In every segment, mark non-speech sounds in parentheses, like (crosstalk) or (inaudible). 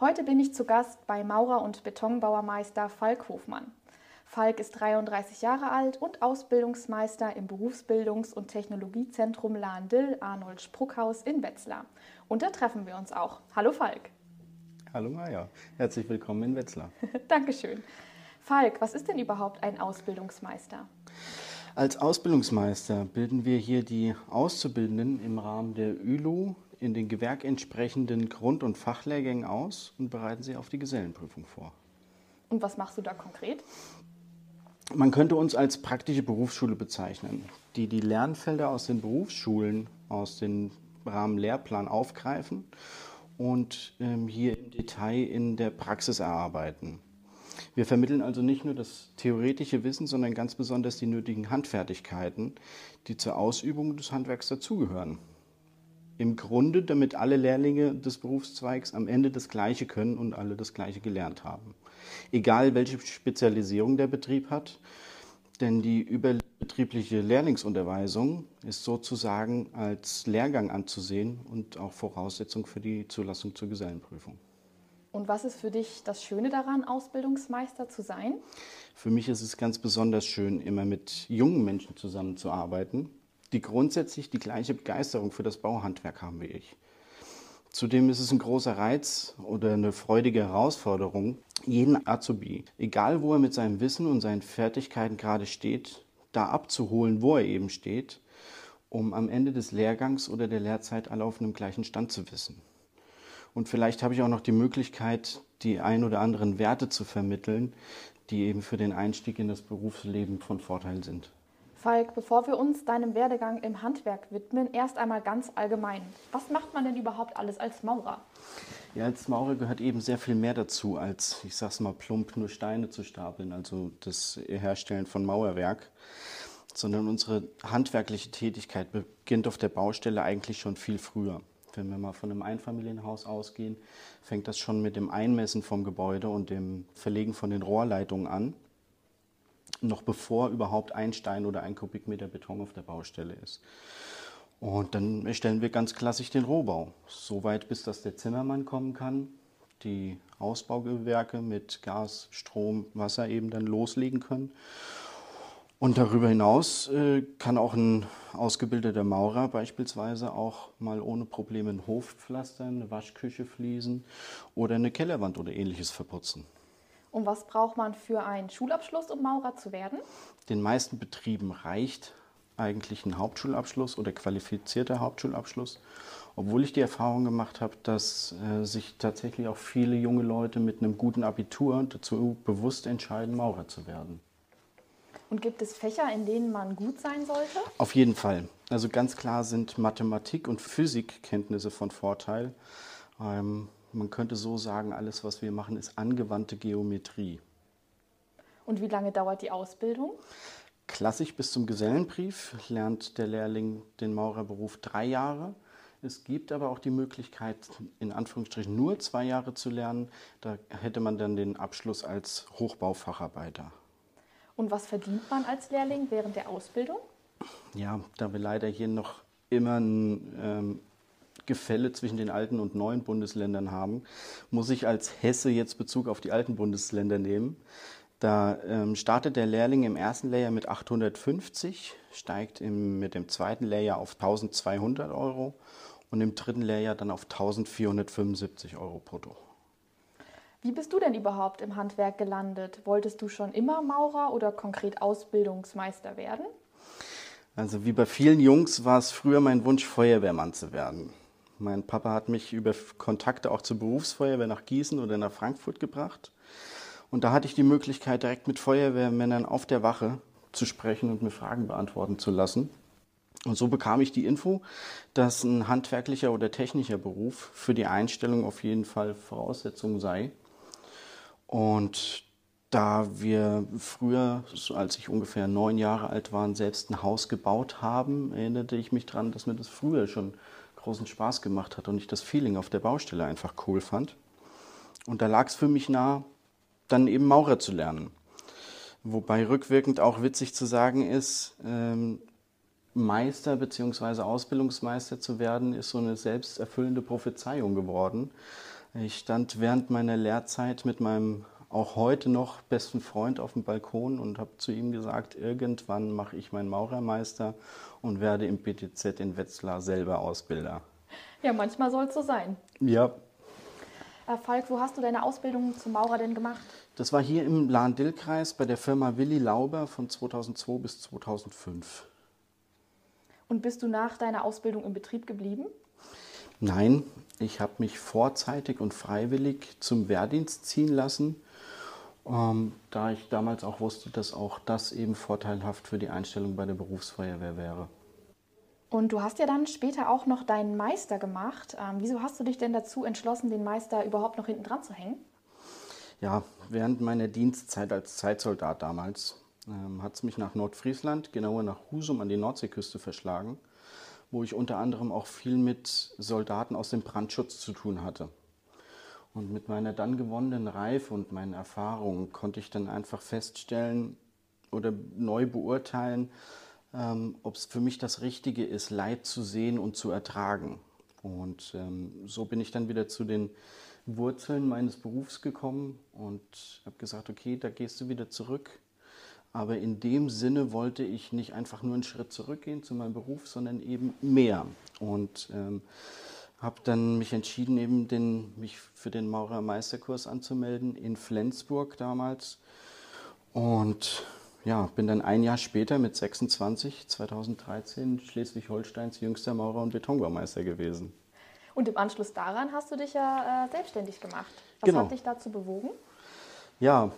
Heute bin ich zu Gast bei Maurer- und Betonbauermeister Falk Hofmann. Falk ist 33 Jahre alt und Ausbildungsmeister im Berufsbildungs- und Technologiezentrum Lahndill Arnold Spruckhaus in Wetzlar. Und da treffen wir uns auch. Hallo Falk. Hallo Maja, herzlich willkommen in Wetzlar. (laughs) Dankeschön. Falk, was ist denn überhaupt ein Ausbildungsmeister? Als Ausbildungsmeister bilden wir hier die Auszubildenden im Rahmen der ÜLU in den gewerkentsprechenden Grund- und Fachlehrgängen aus und bereiten sie auf die Gesellenprüfung vor. Und was machst du da konkret? Man könnte uns als praktische Berufsschule bezeichnen, die die Lernfelder aus den Berufsschulen, aus dem Rahmen Lehrplan aufgreifen und ähm, hier im Detail in der Praxis erarbeiten. Wir vermitteln also nicht nur das theoretische Wissen, sondern ganz besonders die nötigen Handfertigkeiten, die zur Ausübung des Handwerks dazugehören. Im Grunde, damit alle Lehrlinge des Berufszweigs am Ende das Gleiche können und alle das Gleiche gelernt haben. Egal welche Spezialisierung der Betrieb hat, denn die überbetriebliche Lehrlingsunterweisung ist sozusagen als Lehrgang anzusehen und auch Voraussetzung für die Zulassung zur Gesellenprüfung. Und was ist für dich das Schöne daran, Ausbildungsmeister zu sein? Für mich ist es ganz besonders schön, immer mit jungen Menschen zusammenzuarbeiten, die grundsätzlich die gleiche Begeisterung für das Bauhandwerk haben wie ich. Zudem ist es ein großer Reiz oder eine freudige Herausforderung, jeden Azubi, egal wo er mit seinem Wissen und seinen Fertigkeiten gerade steht, da abzuholen, wo er eben steht, um am Ende des Lehrgangs oder der Lehrzeit alle auf einem gleichen Stand zu wissen. Und vielleicht habe ich auch noch die Möglichkeit, die ein oder anderen Werte zu vermitteln, die eben für den Einstieg in das Berufsleben von Vorteil sind. Falk, bevor wir uns deinem Werdegang im Handwerk widmen, erst einmal ganz allgemein. Was macht man denn überhaupt alles als Maurer? Ja, als Maurer gehört eben sehr viel mehr dazu, als, ich sag's mal plump, nur Steine zu stapeln, also das Herstellen von Mauerwerk. Sondern unsere handwerkliche Tätigkeit beginnt auf der Baustelle eigentlich schon viel früher. Wenn wir mal von einem Einfamilienhaus ausgehen, fängt das schon mit dem Einmessen vom Gebäude und dem Verlegen von den Rohrleitungen an, noch bevor überhaupt ein Stein oder ein Kubikmeter Beton auf der Baustelle ist. Und dann erstellen wir ganz klassisch den Rohbau. Soweit, bis dass der Zimmermann kommen kann, die Ausbaugewerke mit Gas, Strom, Wasser eben dann loslegen können. Und darüber hinaus äh, kann auch ein ausgebildeter Maurer beispielsweise auch mal ohne Probleme einen Hof pflastern, eine Waschküche fließen oder eine Kellerwand oder ähnliches verputzen. Und was braucht man für einen Schulabschluss, um Maurer zu werden? Den meisten Betrieben reicht eigentlich ein Hauptschulabschluss oder qualifizierter Hauptschulabschluss, obwohl ich die Erfahrung gemacht habe, dass äh, sich tatsächlich auch viele junge Leute mit einem guten Abitur dazu bewusst entscheiden, Maurer zu werden. Und gibt es Fächer, in denen man gut sein sollte? Auf jeden Fall. Also ganz klar sind Mathematik und Physikkenntnisse von Vorteil. Ähm, man könnte so sagen, alles, was wir machen, ist angewandte Geometrie. Und wie lange dauert die Ausbildung? Klassisch bis zum Gesellenbrief lernt der Lehrling den Maurerberuf drei Jahre. Es gibt aber auch die Möglichkeit, in Anführungsstrichen nur zwei Jahre zu lernen. Da hätte man dann den Abschluss als Hochbaufacharbeiter. Und was verdient man als Lehrling während der Ausbildung? Ja, da wir leider hier noch immer ein ähm, Gefälle zwischen den alten und neuen Bundesländern haben, muss ich als Hesse jetzt Bezug auf die alten Bundesländer nehmen. Da ähm, startet der Lehrling im ersten Lehrjahr mit 850, steigt im, mit dem zweiten Lehrjahr auf 1200 Euro und im dritten Lehrjahr dann auf 1475 Euro brutto. Wie bist du denn überhaupt im Handwerk gelandet? Wolltest du schon immer Maurer oder konkret Ausbildungsmeister werden? Also wie bei vielen Jungs war es früher mein Wunsch, Feuerwehrmann zu werden. Mein Papa hat mich über Kontakte auch zur Berufsfeuerwehr nach Gießen oder nach Frankfurt gebracht. Und da hatte ich die Möglichkeit, direkt mit Feuerwehrmännern auf der Wache zu sprechen und mir Fragen beantworten zu lassen. Und so bekam ich die Info, dass ein handwerklicher oder technischer Beruf für die Einstellung auf jeden Fall Voraussetzung sei. Und da wir früher, als ich ungefähr neun Jahre alt war, selbst ein Haus gebaut haben, erinnerte ich mich daran, dass mir das früher schon großen Spaß gemacht hat und ich das Feeling auf der Baustelle einfach cool fand. Und da lag es für mich nah, dann eben Maurer zu lernen. Wobei rückwirkend auch witzig zu sagen ist, ähm, Meister bzw. Ausbildungsmeister zu werden, ist so eine selbsterfüllende Prophezeiung geworden. Ich stand während meiner Lehrzeit mit meinem auch heute noch besten Freund auf dem Balkon und habe zu ihm gesagt, irgendwann mache ich meinen Maurermeister und werde im BTZ in Wetzlar selber Ausbilder. Ja, manchmal soll es so sein. Ja. Äh, Falk, wo hast du deine Ausbildung zum Maurer denn gemacht? Das war hier im Lahn-Dill-Kreis bei der Firma Willi Lauber von 2002 bis 2005. Und bist du nach deiner Ausbildung im Betrieb geblieben? Nein, ich habe mich vorzeitig und freiwillig zum Wehrdienst ziehen lassen, ähm, da ich damals auch wusste, dass auch das eben vorteilhaft für die Einstellung bei der Berufsfeuerwehr wäre. Und du hast ja dann später auch noch deinen Meister gemacht. Ähm, wieso hast du dich denn dazu entschlossen, den Meister überhaupt noch hinten dran zu hängen? Ja, während meiner Dienstzeit als Zeitsoldat damals ähm, hat es mich nach Nordfriesland, genauer nach Husum an die Nordseeküste verschlagen wo ich unter anderem auch viel mit Soldaten aus dem Brandschutz zu tun hatte. Und mit meiner dann gewonnenen Reife und meinen Erfahrungen konnte ich dann einfach feststellen oder neu beurteilen, ähm, ob es für mich das Richtige ist, Leid zu sehen und zu ertragen. Und ähm, so bin ich dann wieder zu den Wurzeln meines Berufs gekommen und habe gesagt, okay, da gehst du wieder zurück aber in dem Sinne wollte ich nicht einfach nur einen Schritt zurückgehen zu meinem Beruf, sondern eben mehr. Und ähm, habe dann mich entschieden, eben den, mich für den Maurermeisterkurs anzumelden in Flensburg damals. Und ja, bin dann ein Jahr später mit 26, 2013, Schleswig-Holsteins jüngster Maurer- und Betonbaumeister gewesen. Und im Anschluss daran hast du dich ja äh, selbstständig gemacht. Was genau. hat dich dazu bewogen? Ja,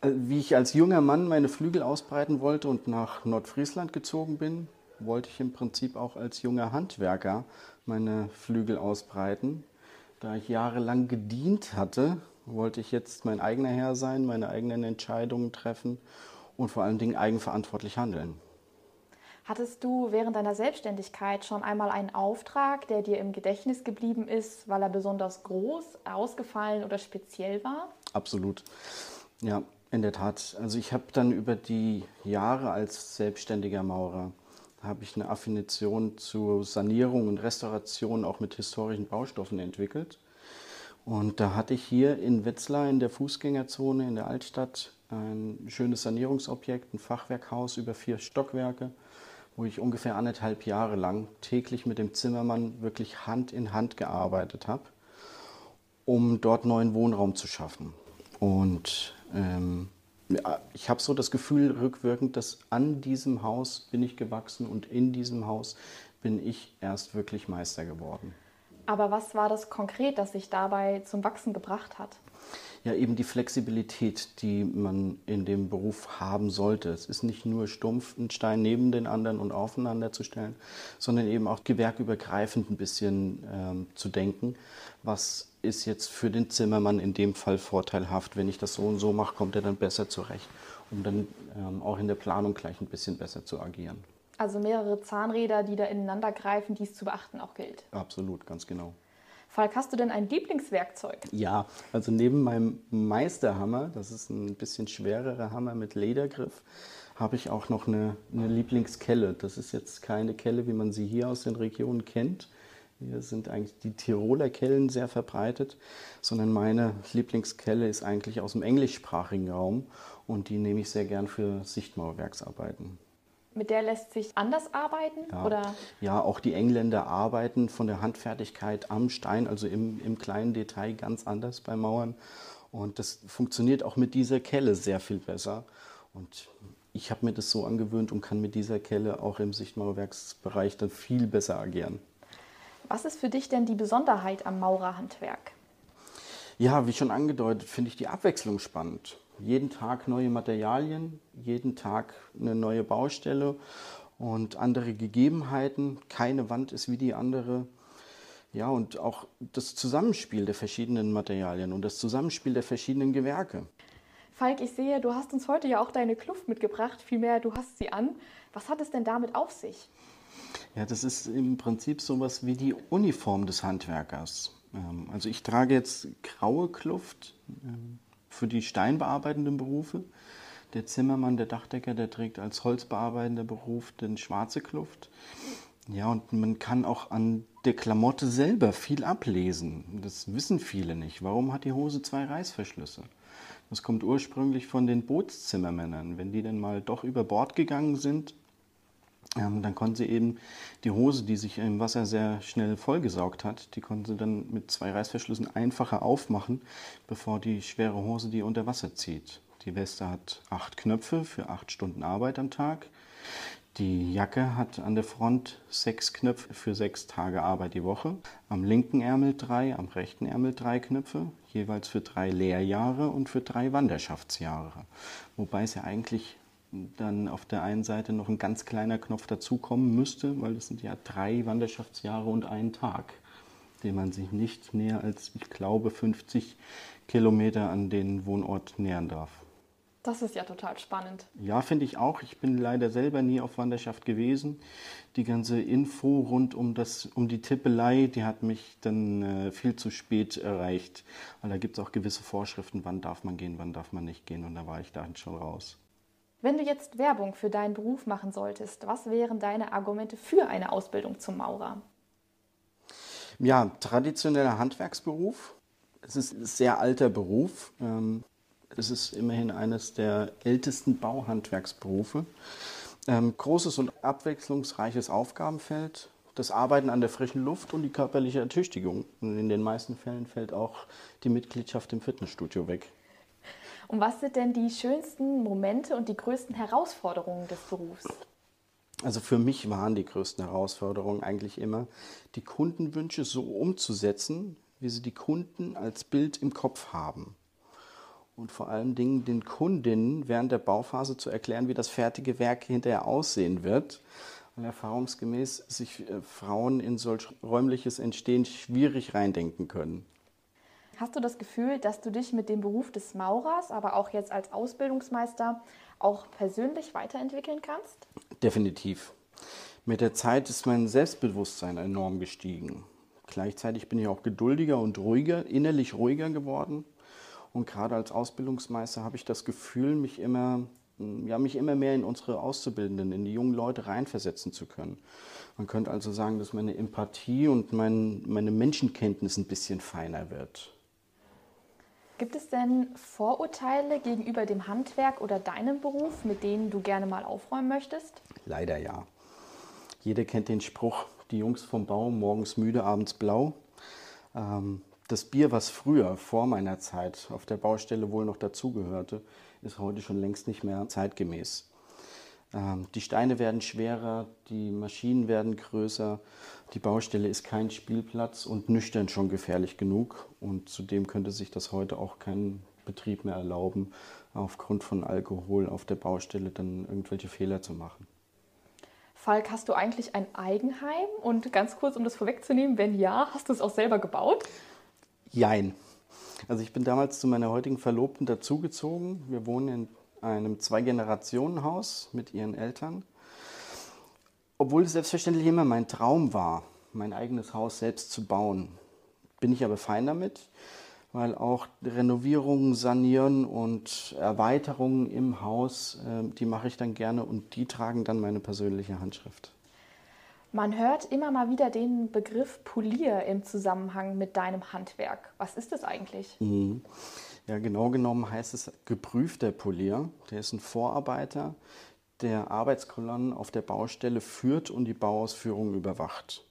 äh, wie ich als junger Mann meine Flügel ausbreiten wollte und nach Nordfriesland gezogen bin, wollte ich im Prinzip auch als junger Handwerker meine Flügel ausbreiten. Da ich jahrelang gedient hatte, wollte ich jetzt mein eigener Herr sein, meine eigenen Entscheidungen treffen und vor allen Dingen eigenverantwortlich handeln. Hattest du während deiner Selbstständigkeit schon einmal einen Auftrag, der dir im Gedächtnis geblieben ist, weil er besonders groß, ausgefallen oder speziell war? Absolut. Ja, in der Tat. Also ich habe dann über die Jahre als selbstständiger Maurer habe ich eine Affination zur Sanierung und Restauration auch mit historischen Baustoffen entwickelt. Und da hatte ich hier in Wetzlar in der Fußgängerzone in der Altstadt ein schönes Sanierungsobjekt, ein Fachwerkhaus über vier Stockwerke, wo ich ungefähr anderthalb Jahre lang täglich mit dem Zimmermann wirklich Hand in Hand gearbeitet habe, um dort neuen Wohnraum zu schaffen. Und ähm, ich habe so das Gefühl rückwirkend, dass an diesem Haus bin ich gewachsen und in diesem Haus bin ich erst wirklich Meister geworden. Aber was war das konkret, das sich dabei zum Wachsen gebracht hat? Ja, eben die Flexibilität, die man in dem Beruf haben sollte. Es ist nicht nur stumpf einen Stein neben den anderen und aufeinander zu stellen, sondern eben auch gewerkübergreifend ein bisschen ähm, zu denken. Was ist jetzt für den Zimmermann in dem Fall vorteilhaft? Wenn ich das so und so mache, kommt er dann besser zurecht, um dann ähm, auch in der Planung gleich ein bisschen besser zu agieren. Also mehrere Zahnräder, die da ineinander greifen, die es zu beachten auch gilt. Absolut, ganz genau. Falk, hast du denn ein Lieblingswerkzeug? Ja, also neben meinem Meisterhammer, das ist ein bisschen schwererer Hammer mit Ledergriff, habe ich auch noch eine, eine, Lieblingskelle. Das ist jetzt keine Kelle, wie man sie hier aus den Regionen kennt. Hier sind eigentlich die Tiroler Kellen sehr verbreitet, sondern meine Lieblingskelle ist eigentlich aus dem englischsprachigen Raum und die nehme ich sehr gern für Sichtmauerwerksarbeiten mit der lässt sich anders arbeiten? Ja. Oder? ja, auch die Engländer arbeiten von der Handfertigkeit am Stein, also im, im kleinen Detail ganz anders bei Mauern. Und das funktioniert auch mit dieser Kelle sehr viel besser. Und ich habe mir das so angewöhnt und kann mit dieser Kelle auch im Sichtmauerwerksbereich dann viel besser agieren. Was ist für dich denn die Besonderheit am Maurerhandwerk? Ja, wie schon angedeutet, finde ich die Abwechslung spannend jeden Tag neue Materialien, jeden Tag eine neue Baustelle und andere Gegebenheiten. Keine Wand ist wie die andere. Ja, und auch das Zusammenspiel der verschiedenen Materialien und das Zusammenspiel der verschiedenen Gewerke. Falk, ich sehe, du hast uns heute ja auch deine Kluft mitgebracht, vielmehr du hast sie an. Was hat es denn damit auf sich? Ja, das ist im Prinzip sowas wie die Uniform des Handwerkers. Ähm, also ich trage jetzt graue Kluft, ähm, für die steinbearbeitenden Berufe. Der Zimmermann, der Dachdecker, der trägt als holzbearbeitender Beruf den schwarze Kluft. Ja, und man kann auch an der Klamotte selber viel ablesen. Das wissen viele nicht. Warum hat die Hose zwei Reißverschlüsse? Das kommt ursprünglich von den Bootszimmermännern. Wenn die dann mal doch über Bord gegangen sind, dann konnten sie eben die Hose, die sich im Wasser sehr schnell vollgesaugt hat, die konnten sie dann mit zwei Reißverschlüssen einfacher aufmachen, bevor die schwere Hose die unter Wasser zieht. Die Weste hat acht Knöpfe für acht Stunden Arbeit am Tag. Die Jacke hat an der Front sechs Knöpfe für sechs Tage Arbeit die Woche. Am linken Ärmel drei, am rechten Ärmel drei Knöpfe, jeweils für drei Lehrjahre und für drei Wanderschaftsjahre. Wobei es ja eigentlich dann auf der einen Seite noch ein ganz kleiner Knopf dazukommen müsste, weil es sind ja drei Wanderschaftsjahre und einen Tag, den man sich nicht näher als, ich glaube, 50 Kilometer an den Wohnort nähern darf. Das ist ja total spannend. Ja, finde ich auch. Ich bin leider selber nie auf Wanderschaft gewesen. Die ganze Info rund um, das, um die Tippelei, die hat mich dann äh, viel zu spät erreicht. Weil da gibt es auch gewisse Vorschriften, wann darf man gehen, wann darf man nicht gehen. Und da war ich da schon raus. Wenn du jetzt Werbung für deinen Beruf machen solltest, was wären deine Argumente für eine Ausbildung zum Maurer? Ja, traditioneller Handwerksberuf. Es ist ein sehr alter Beruf. Ähm, es ist immerhin eines der ältesten Bauhandwerksberufe. Ähm, großes und abwechslungsreiches Aufgabenfeld, das Arbeiten an der frischen Luft und die körperliche Ertüchtigung. Und in den meisten Fällen fällt auch die Mitgliedschaft im Fitnessstudio weg. Und was sind denn die schönsten Momente und die größten Herausforderungen des Berufs? Also für mich waren die größten Herausforderungen eigentlich immer, die Kundenwünsche so umzusetzen, wie sie die Kunden als Bild im Kopf haben. Und vor allen Dingen den Kundinnen während der Bauphase zu erklären, wie das fertige Werk hinterher aussehen wird. Weil erfahrungsgemäß sich äh, Frauen in solch räumliches Entstehen schwierig reindenken können. Hast du das Gefühl, dass du dich mit dem Beruf des Maurers, aber auch jetzt als Ausbildungsmeister, auch persönlich weiterentwickeln kannst? Definitiv. Mit der Zeit ist mein Selbstbewusstsein enorm gestiegen. Gleichzeitig bin ich auch geduldiger und ruhiger, innerlich ruhiger geworden. Und gerade als Ausbildungsmeister habe ich das Gefühl, mich immer, ja, mich immer mehr in unsere Auszubildenden, in die jungen Leute reinversetzen zu können. Man könnte also sagen, dass meine Empathie und mein, meine Menschenkenntnis ein bisschen feiner wird. Gibt es denn Vorurteile gegenüber dem Handwerk oder deinem Beruf, mit denen du gerne mal aufräumen möchtest? Leider ja. Jeder kennt den Spruch, die Jungs vom Bau, morgens müde, abends blau. Ähm, das Bier, was früher, vor meiner Zeit, auf der Baustelle wohl noch dazugehörte, ist heute schon längst nicht mehr zeitgemäß. Ähm, die Steine werden schwerer, die Maschinen werden größer, die Baustelle ist kein Spielplatz und nüchtern schon gefährlich genug. Und zudem könnte sich das heute auch kein Betrieb mehr erlauben, aufgrund von Alkohol auf der Baustelle dann irgendwelche Fehler zu machen. Falk, hast du eigentlich ein Eigenheim? Und ganz kurz, um das vorwegzunehmen, wenn ja, hast du es auch selber gebaut? Jein. Also ich bin damals zu meiner heutigen Verlobten dazugezogen. Wir wohnen in einem Zwei-Generationen-Haus mit ihren Eltern. Obwohl es selbstverständlich immer mein Traum war, mein eigenes Haus selbst zu bauen, bin ich aber fein damit, weil auch Renovierungen, Sanieren und Erweiterungen im Haus, äh, die mache ich dann gerne und die tragen dann meine persönliche Handschrift. Man hört immer mal wieder den Begriff Polier im Zusammenhang mit deinem Handwerk. Was ist das eigentlich? Mhm. Ja, genau genommen heißt es geprüfter Polier. Der ist ein Vorarbeiter, der Arbeitskolonnen auf der Baustelle führt und die Bauausführung überwacht.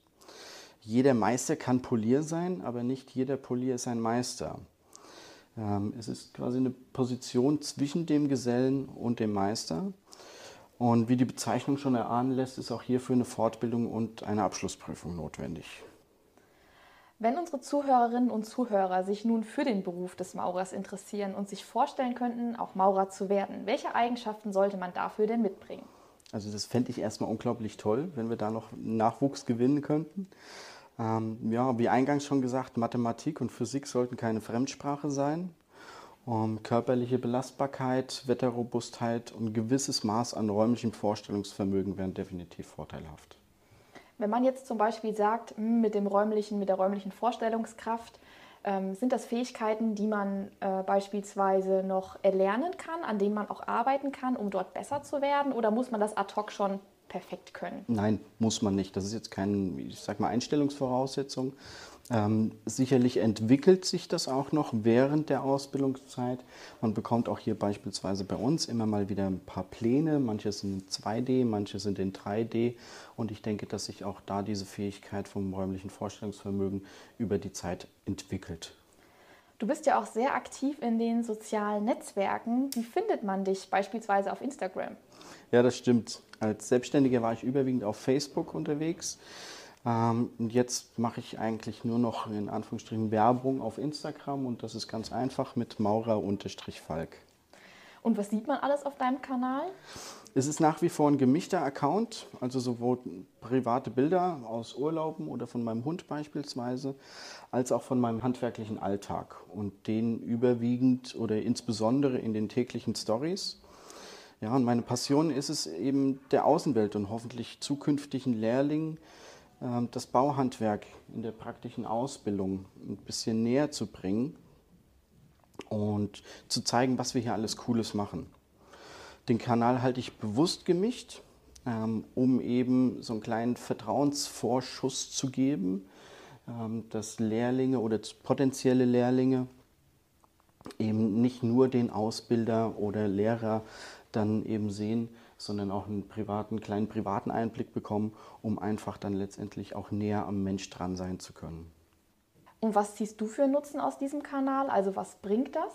Jeder Meister kann Polier sein, aber nicht jeder Polier ist ein Meister. Ähm, es ist quasi eine Position zwischen dem Gesellen und dem Meister. Und wie die Bezeichnung schon erahnen lässt, ist auch hierfür eine Fortbildung und eine Abschlussprüfung notwendig. Wenn unsere Zuhörerinnen und Zuhörer sich nun für den Beruf des Maurers interessieren und sich vorstellen könnten, auch Maurer zu werden, welche Eigenschaften sollte man dafür denn mitbringen? Also das fände ich erstmal unglaublich toll, wenn wir da noch Nachwuchs gewinnen könnten. Ähm, ja, wie eingangs schon gesagt, Mathematik und Physik sollten keine Fremdsprache sein. Um, körperliche Belastbarkeit, Wetterrobustheit und gewisses Maß an räumlichem Vorstellungsvermögen wären definitiv vorteilhaft. Wenn man jetzt zum Beispiel sagt, hm, mit, dem räumlichen, mit der räumlichen Vorstellungskraft, ähm, sind das Fähigkeiten, die man äh, beispielsweise noch erlernen kann, an denen man auch arbeiten kann, um dort besser zu werden? Oder muss man das ad hoc schon perfekt können? Nein, muss man nicht. Das ist jetzt keine, ich sag mal, Einstellungsvoraussetzung. Ähm, sicherlich entwickelt sich das auch noch während der Ausbildungszeit. Man bekommt auch hier beispielsweise bei uns immer mal wieder ein paar Pläne. Manche sind in 2D, manche sind in 3D. Und ich denke, dass sich auch da diese Fähigkeit vom räumlichen Vorstellungsvermögen über die Zeit entwickelt. Du bist ja auch sehr aktiv in den sozialen Netzwerken. Wie findet man dich beispielsweise auf Instagram? Ja, das stimmt. Als Selbstständiger war ich überwiegend auf Facebook unterwegs. Ähm, und jetzt mache ich eigentlich nur noch in Anführungsstrichen Werbung auf Instagram und das ist ganz einfach mit Maurer-Falk. Und was sieht man alles auf deinem Kanal? Es ist nach wie vor ein gemischter Account, also sowohl private Bilder aus Urlauben oder von meinem Hund beispielsweise, als auch von meinem handwerklichen Alltag und den überwiegend oder insbesondere in den täglichen Stories. Ja, und meine Passion ist es eben der Außenwelt und hoffentlich zukünftigen Lehrlingen ähm, das Bauhandwerk in der praktischen Ausbildung ein bisschen näher zu bringen und zu zeigen, was wir hier alles Cooles machen. Den Kanal halte ich bewusst gemischt, ähm, um eben so einen kleinen Vertrauensvorschuss zu geben, ähm, dass Lehrlinge oder potenzielle Lehrlinge eben nicht nur den Ausbilder oder Lehrer dann eben sehen, sondern auch einen privaten, kleinen privaten Einblick bekommen, um einfach dann letztendlich auch näher am Mensch dran sein zu können. Und was ziehst du für Nutzen aus diesem Kanal? Also was bringt das?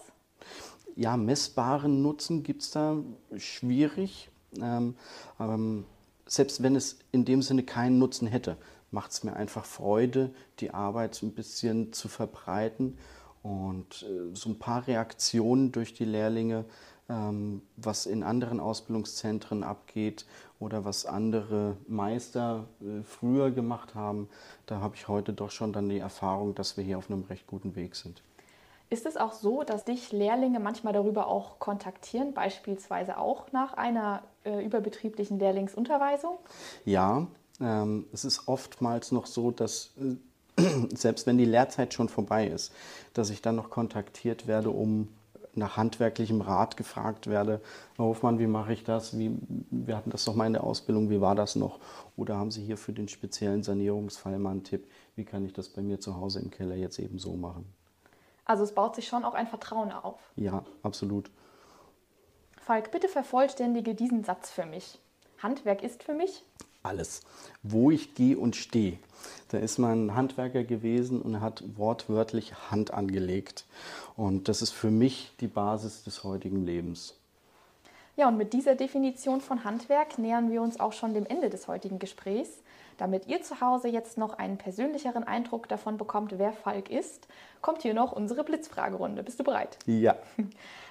Ja, messbaren Nutzen gibt es da schwierig. Ähm, ähm, selbst wenn es in dem Sinne keinen Nutzen hätte, macht es mir einfach Freude, die Arbeit ein bisschen zu verbreiten und äh, so ein paar Reaktionen durch die Lehrlinge was in anderen Ausbildungszentren abgeht oder was andere Meister äh, früher gemacht haben, da habe ich heute doch schon dann die Erfahrung, dass wir hier auf einem recht guten Weg sind. Ist es auch so, dass dich Lehrlinge manchmal darüber auch kontaktieren, beispielsweise auch nach einer äh, überbetrieblichen Lehrlingsunterweisung? Ja, ähm, es ist oftmals noch so, dass äh, (clears throat) selbst wenn die Lehrzeit schon vorbei ist, dass ich dann noch kontaktiert werde, um nach handwerklichem Rat gefragt werde, Herr Hofmann, wie mache ich das? Wie, wir hatten das doch mal in der Ausbildung, wie war das noch? Oder haben Sie hier für den speziellen Sanierungsfall mal einen Tipp, wie kann ich das bei mir zu Hause im Keller jetzt eben so machen? Also es baut sich schon auch ein Vertrauen auf. Ja, absolut. Falk, bitte vervollständige diesen Satz für mich. Handwerk ist für mich alles. Wo ich gehe und stehe. Da ist man Handwerker gewesen und hat wortwörtlich Hand angelegt. Und das ist für mich die Basis des heutigen Lebens. Ja, und mit dieser Definition von Handwerk nähern wir uns auch schon dem Ende des heutigen Gesprächs. Damit ihr zu Hause jetzt noch einen persönlicheren Eindruck davon bekommt, wer Falk ist, kommt hier noch unsere Blitzfragerunde. Bist du bereit? Ja. (laughs)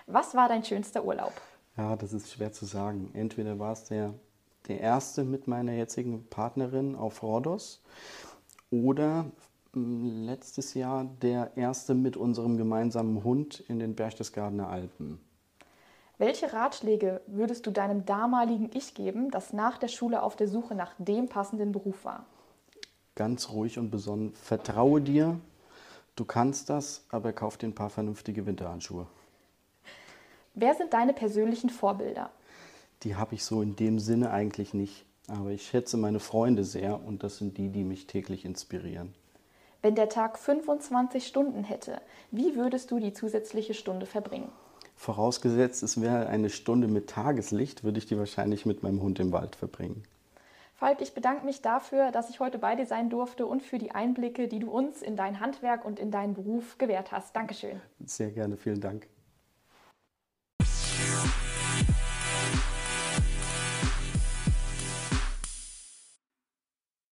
Was war dein schönster Urlaub? Ja, das ist schwer zu sagen. Entweder war es der der erste mit meiner jetzigen Partnerin auf Rhodos oder hm, letztes Jahr der erste mit unserem gemeinsamen Hund in den Berchtesgadener Alpen. Welche Ratschläge würdest du deinem damaligen Ich geben, das nach der Schule auf der Suche nach dem passenden Beruf war? Ganz ruhig und besonnen. Vertraue dir, du kannst das, aber kauf dir ein paar vernünftige Winterhandschuhe. Wer sind deine persönlichen Vorbilder? Die habe ich so in dem Sinne eigentlich nicht. Aber ich schätze meine Freunde sehr und das sind die, die mich täglich inspirieren. Wenn der Tag 25 Stunden hätte, wie würdest du die zusätzliche Stunde verbringen? Vorausgesetzt, es wäre eine Stunde mit Tageslicht, würde ich die wahrscheinlich mit meinem Hund im Wald verbringen. Falk, ich bedanke mich dafür, dass ich heute bei dir sein durfte und für die Einblicke, die du uns in dein Handwerk und in deinen Beruf gewährt hast. Dankeschön. Sehr gerne, vielen Dank.